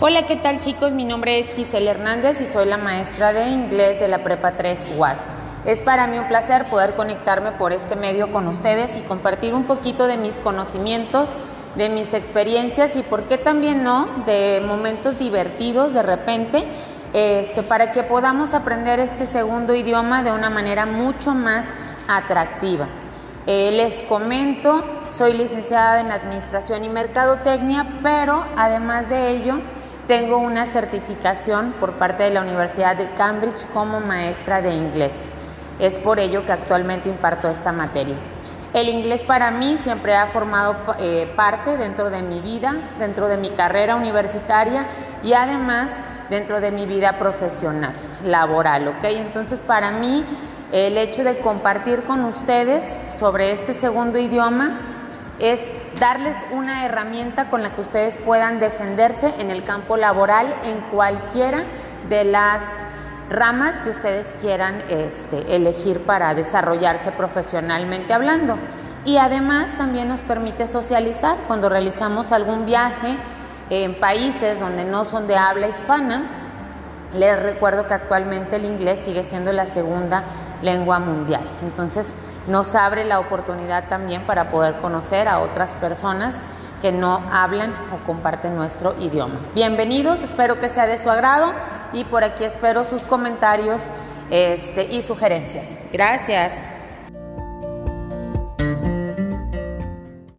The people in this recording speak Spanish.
Hola, ¿qué tal chicos? Mi nombre es Giselle Hernández y soy la maestra de inglés de la Prepa 3 UAD. Es para mí un placer poder conectarme por este medio con ustedes y compartir un poquito de mis conocimientos, de mis experiencias y, por qué también no, de momentos divertidos de repente, este, para que podamos aprender este segundo idioma de una manera mucho más atractiva. Eh, les comento, soy licenciada en Administración y Mercadotecnia, pero además de ello, tengo una certificación por parte de la Universidad de Cambridge como maestra de inglés. Es por ello que actualmente imparto esta materia. El inglés para mí siempre ha formado eh, parte dentro de mi vida, dentro de mi carrera universitaria y además dentro de mi vida profesional, laboral, ¿ok? Entonces para mí el hecho de compartir con ustedes sobre este segundo idioma es darles una herramienta con la que ustedes puedan defenderse en el campo laboral en cualquiera de las ramas que ustedes quieran este, elegir para desarrollarse profesionalmente hablando. Y además también nos permite socializar cuando realizamos algún viaje en países donde no son de habla hispana. Les recuerdo que actualmente el inglés sigue siendo la segunda lengua mundial. Entonces, nos abre la oportunidad también para poder conocer a otras personas que no hablan o comparten nuestro idioma. Bienvenidos, espero que sea de su agrado y por aquí espero sus comentarios este, y sugerencias. Gracias.